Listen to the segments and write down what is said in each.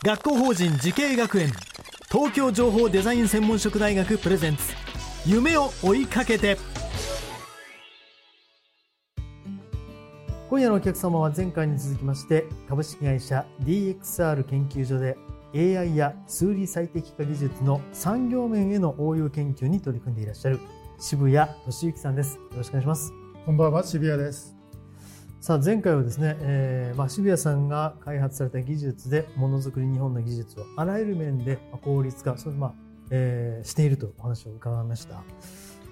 学校法人慈恵学園。東京情報デザイン専門職大学プレゼンツ。夢を追いかけて。今夜のお客様は前回に続きまして株式会社 DXR 研究所で AI や数理最適化技術の産業面への応用研究に取り組んでいらっしゃる渋谷俊之さんです。よろしくお願いします。こんばんは渋谷です。さあ前回はですね、えーまあ、渋谷さんが開発された技術でものづくり日本の技術をあらゆる面で効率化それ、まあえー、しているとお話を伺いました。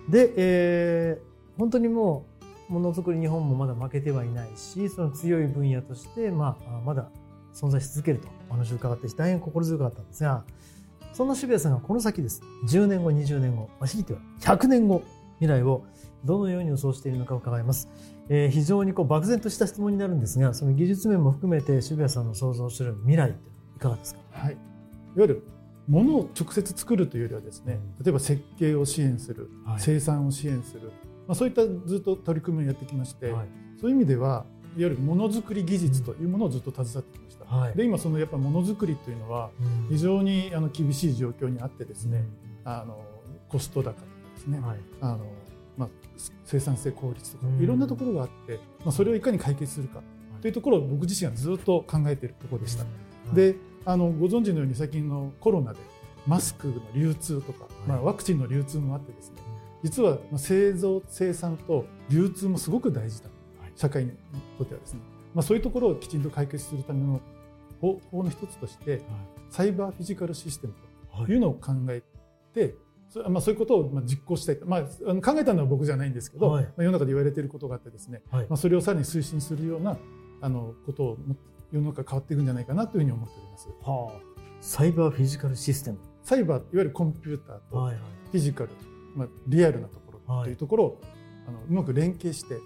で、えー、本当にもうものづくり日本もまだ負けてはいないしその強い分野として、まあ、まだ存在し続けるとお話を伺って大変心強かったんですがそんな渋谷さんがこの先です。10年後20年後まあ、ひいては100年後未来をどのように予想しているのか伺います。えー、非常にこう漠然とした質問になるんですが、その技術面も含めて渋谷さんの想像する未来っていかがですか？はい。いわゆる物を直接作るというよりはですね、うん、例えば設計を支援する、はい、生産を支援する、まあそういったずっと取り組みをやってきまして、はい、そういう意味では。いわゆるものづくり技術というものをずっと携わってきました。はい、で今そのやっぱものづくりというのは非常にあの厳しい状況にあってですね、うん、あのコスト高とかですね、はい、あのまあ、生産性効率とかいろんなところがあって、まあ、それをいかに解決するかというところを僕自身はずっと考えているところでした。であのご存知のように最近のコロナでマスクの流通とか、まあ、ワクチンの流通もあってですね実は製造生産と流通もすごく大事だ社会にとってはですね、まあ、そういうところをきちんと解決するための方法の一つとして、サイバーフィジカルシステムというのを考えて、まあ、そういうことを実行したい、まあ、考えたのは僕じゃないんですけど、はい、まあ、世の中で言われていることがあってですね、はい、まあ、それをさらに推進するようなあのことを世の中変わっていくんじゃないかなというふうに思っております。はあ、サイバーフィジカルシステム。サイバーいわゆるコンピューターとフィジカル、まあ、リアルなところというところを、あのうまく連携して、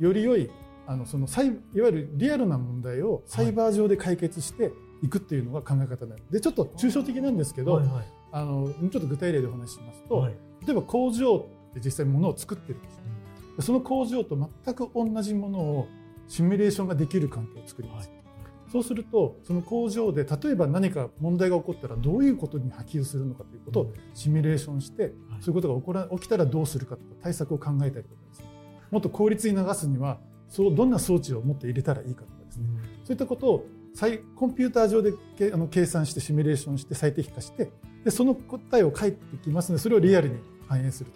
より良いあのそのサイいわゆるリアルな問題をサイバー上で解決していくっていうのが考え方なでちょっと抽象的なんですけど、はいはい、あのちょっと具体例でお話ししますと、はい、例えば工場って実際物を作ってるんです、うん、その工場と全く同じものをシミュレーションができる環境を作ります、はい、そうするとその工場で例えば何か問題が起こったらどういうことに波及するのかということをシミュレーションして、うん、そういうことが起こら起きたらどうするかとか対策を考えたりとかですね。もっと効率に流すにはそうどんな装置をもっと入れたらいいかとかですね、うん、そういったことをコンピューター上であの計算してシミュレーションして最適化してでその答えを返ってきますのでそれをリアルに反映する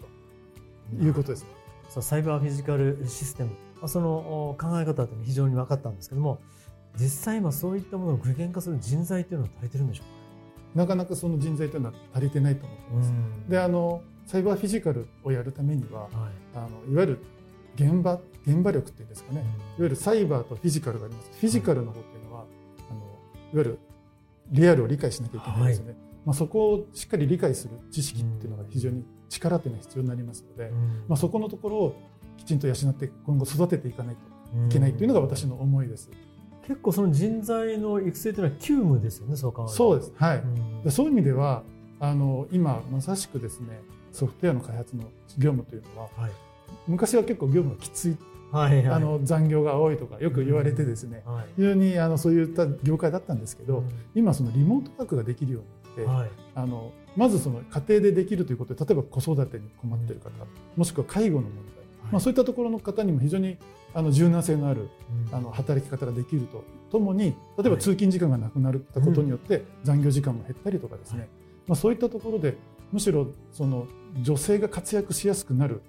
ということです。さあサイバーフィジカルシステムその考え方って非常に分かったんですけども実際今そういったものを具現化する人材というのは足りてるんでしょうか？なかなかその人材というのは足りてないと思ってます。であのサイバーフィジカルをやるためには、はい、あのいわゆる現場現場力っていうんですかね、いわゆるサイバーとフィジカルがあります。フィジカルの方っていうのは、あのいわゆるリアルを理解しなきゃいけないですよね。はい、まあ、そこをしっかり理解する知識っていうのが非常に力っていうのは必要になりますので、まあ、そこのところをきちんと養って今後育てていかないといけないというのが私の思いです。結構その人材の育成というのは急務ですよね、そう考えそうです。はい。うそういう意味では、あの今まさしくですね、ソフトウェアの開発の業務というのは、はい、昔は結構業務がきついはいはい、あの残業が多いとかよく言われてですね、うん。はい、非常にあのそういった業界だったんですけど、うん、今そのリモートワークができるようにて、はい、あのまずその家庭でできるということで例えば子育てに困っている方、もしくは介護の問題、まあ、そういったところの方にも非常にあの柔軟性のある、あの働き方ができるとともに例えば通勤時間がなくなったことによって残業時間も減ったりとかですね、まあ、そういったところでむしろその女性が活躍しやすくなる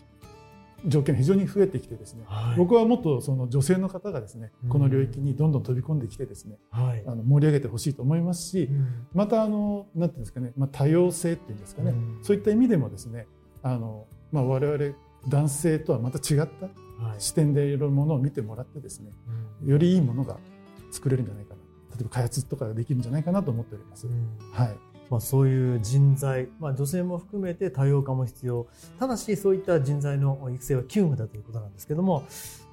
条件が非常に増えてきてですね、はい、僕はもっとその女性の方がですね、この領域にどんどん飛び込んできてですね、はい、あの盛り上げてほしいと思いますし、うん、またあのなんていうんですかね、まあ、多様性っていうんですかね、うん、そういった意味でもですねあの、まあ、我々男性とはまた違った視点でいろいろものを見てもらってですね、よりいいものが作れるんじゃないかな。例えば開発とかができるんじゃないかなと思っております。はいまあ、そういう人材、まあ、女性も含めて多様化も必要。ただしそういった人材の育成は急務だということなんですけども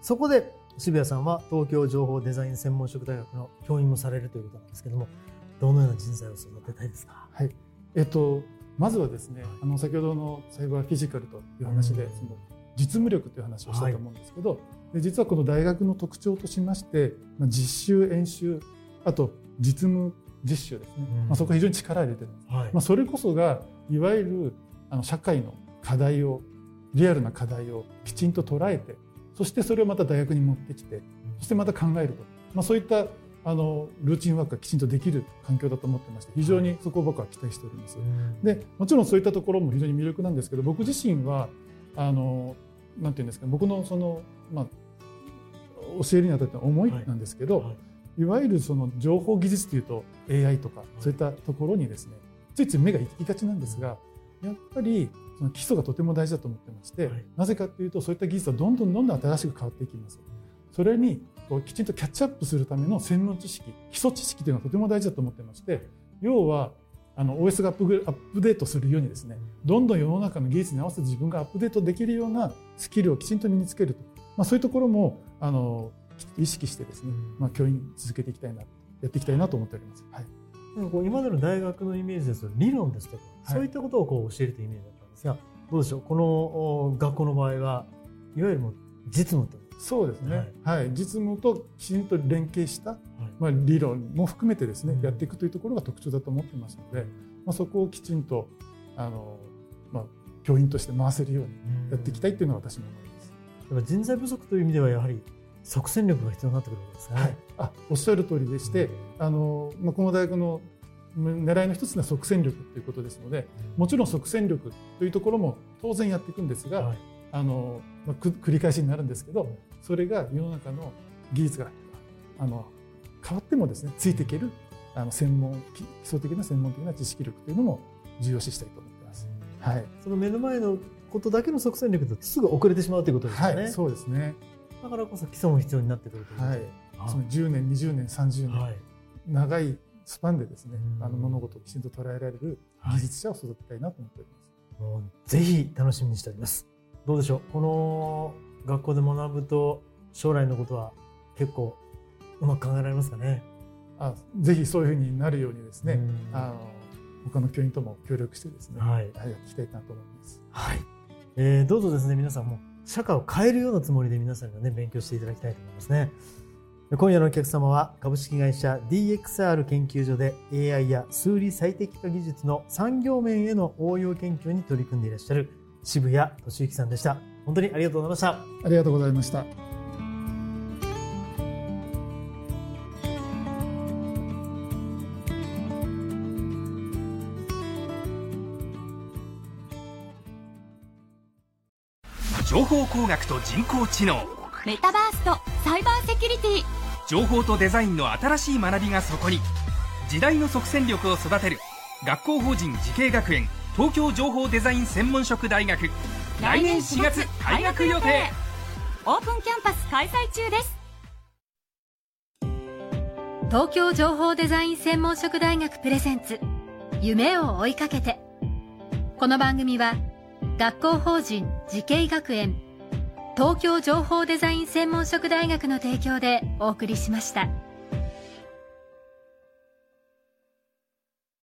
そこで渋谷さんは東京情報デザイン専門職大学の教員もされるということなんですけどもどのような人材を育てたいですか、はい。えっと、まずはですね、あの先ほどのサイバーフィジカルという話で、その実務力という話をしたと思うんですけど、はい、で実はこの大学の特徴としまして、まあ、実習演習あと実務実習ですね、まあ、そこ非常に力を入れてるはい、まあ、それこそがいわゆるあの社会の課題をリアルな課題をきちんと捉えてそしてそれをまた大学に持ってきてそしてまた考えると、まあ、そういったあのルーチンワークがきちんとできる環境だと思ってまして非常にそこを僕は期待しております。でもちろんそういったところも非常に魅力なんですけど僕自身はあのなんていうんですか僕のその、まあ、教えるにあたっての思いなんですけど、はい。はいいわゆるその情報技術というと AI とかそういったところにですねついつい目が行きがちなんですがやっぱりその基礎がとても大事だと思ってまして、はい、なぜかというとそういった技術はどんどんどんどん新しく変わっていきます。それにこうきちんとキャッチアップするための専門知識基礎知識というのはとても大事だと思ってまして要はあの OS がアップアップデートするようにですねどんどん世の中の技術に合わせて自分がアップデートできるようなスキルをきちんと身につけると、まあ、そういうところもあの意識してですね、まあ、教員続けていきたいなやっていきたいなと思っております。はい。こう今までの大学のイメージですと理論ですとか、はい、そういったことをこう教えるというイメージだったんですがどうでしょう？この学校の場合はいわゆるもう実務とそうですね、はい、はい、実務ときちんと連携した、はい、まあ、理論も含めてですね、うん、やっていくというところが特徴だと思ってますので、まあ、そこをきちんとあの、まあ、教員として回せるようにやっていきたいというのが私の思います。うん、人材不足という意味ではやはり即戦力が必要になってくるわけですね。はい、あおっしゃる通りでして、あのまあ、この大学の狙いの一つは即戦力ということですので、もちろん即戦力というところも当然やっていくんですが、はい、あのまあ、繰り返しになるんですけど、それが世の中の技術があの変わってもですねついていけるあの専門基礎的な専門的な知識力というのも重要視したいと思ってます。はい、その目の前のことだけの即戦力だとすぐ遅れてしまうということですね。はい、そうですね。だからこそ基礎も必要になってくるといはい、その10年20年30年、はい、長いスパンでですね、あの物事をきちんと捉えられる技術者を育てたいなと思っております。もうぜひ楽しみにしております。どうでしょう？この学校で学ぶと将来のことは結構うまく考えられますかね？あぜひそういうふうになるようにですね、あの他の教員とも協力してですね、はい、やっていきたいなと思います。はい。えー、どうぞですね皆さんも社会を変えるようなつもりで皆さんがね、勉強していただきたいと思いますね。今夜のお客様は株式会社 DXR 研究所で AI や数理最適化技術の産業面への応用研究に取り組んでいらっしゃる渋谷俊之さんでした。本当にありがとうございました。ありがとうございました。情報工学と人工知能。メタバースとサイバーセキュリティ。情報とデザインの新しい学びがそこに。時代の即戦力を育てる。学校法人慈恵学園東京情報デザイン専門職大学。来年4月開学予定。オープンキャンパス開催中です。東京情報デザイン専門職大学プレゼンツ。夢を追いかけて。この番組は学校法人慈恵学園東京情報デザイン専門職大学の提供でお送りしました。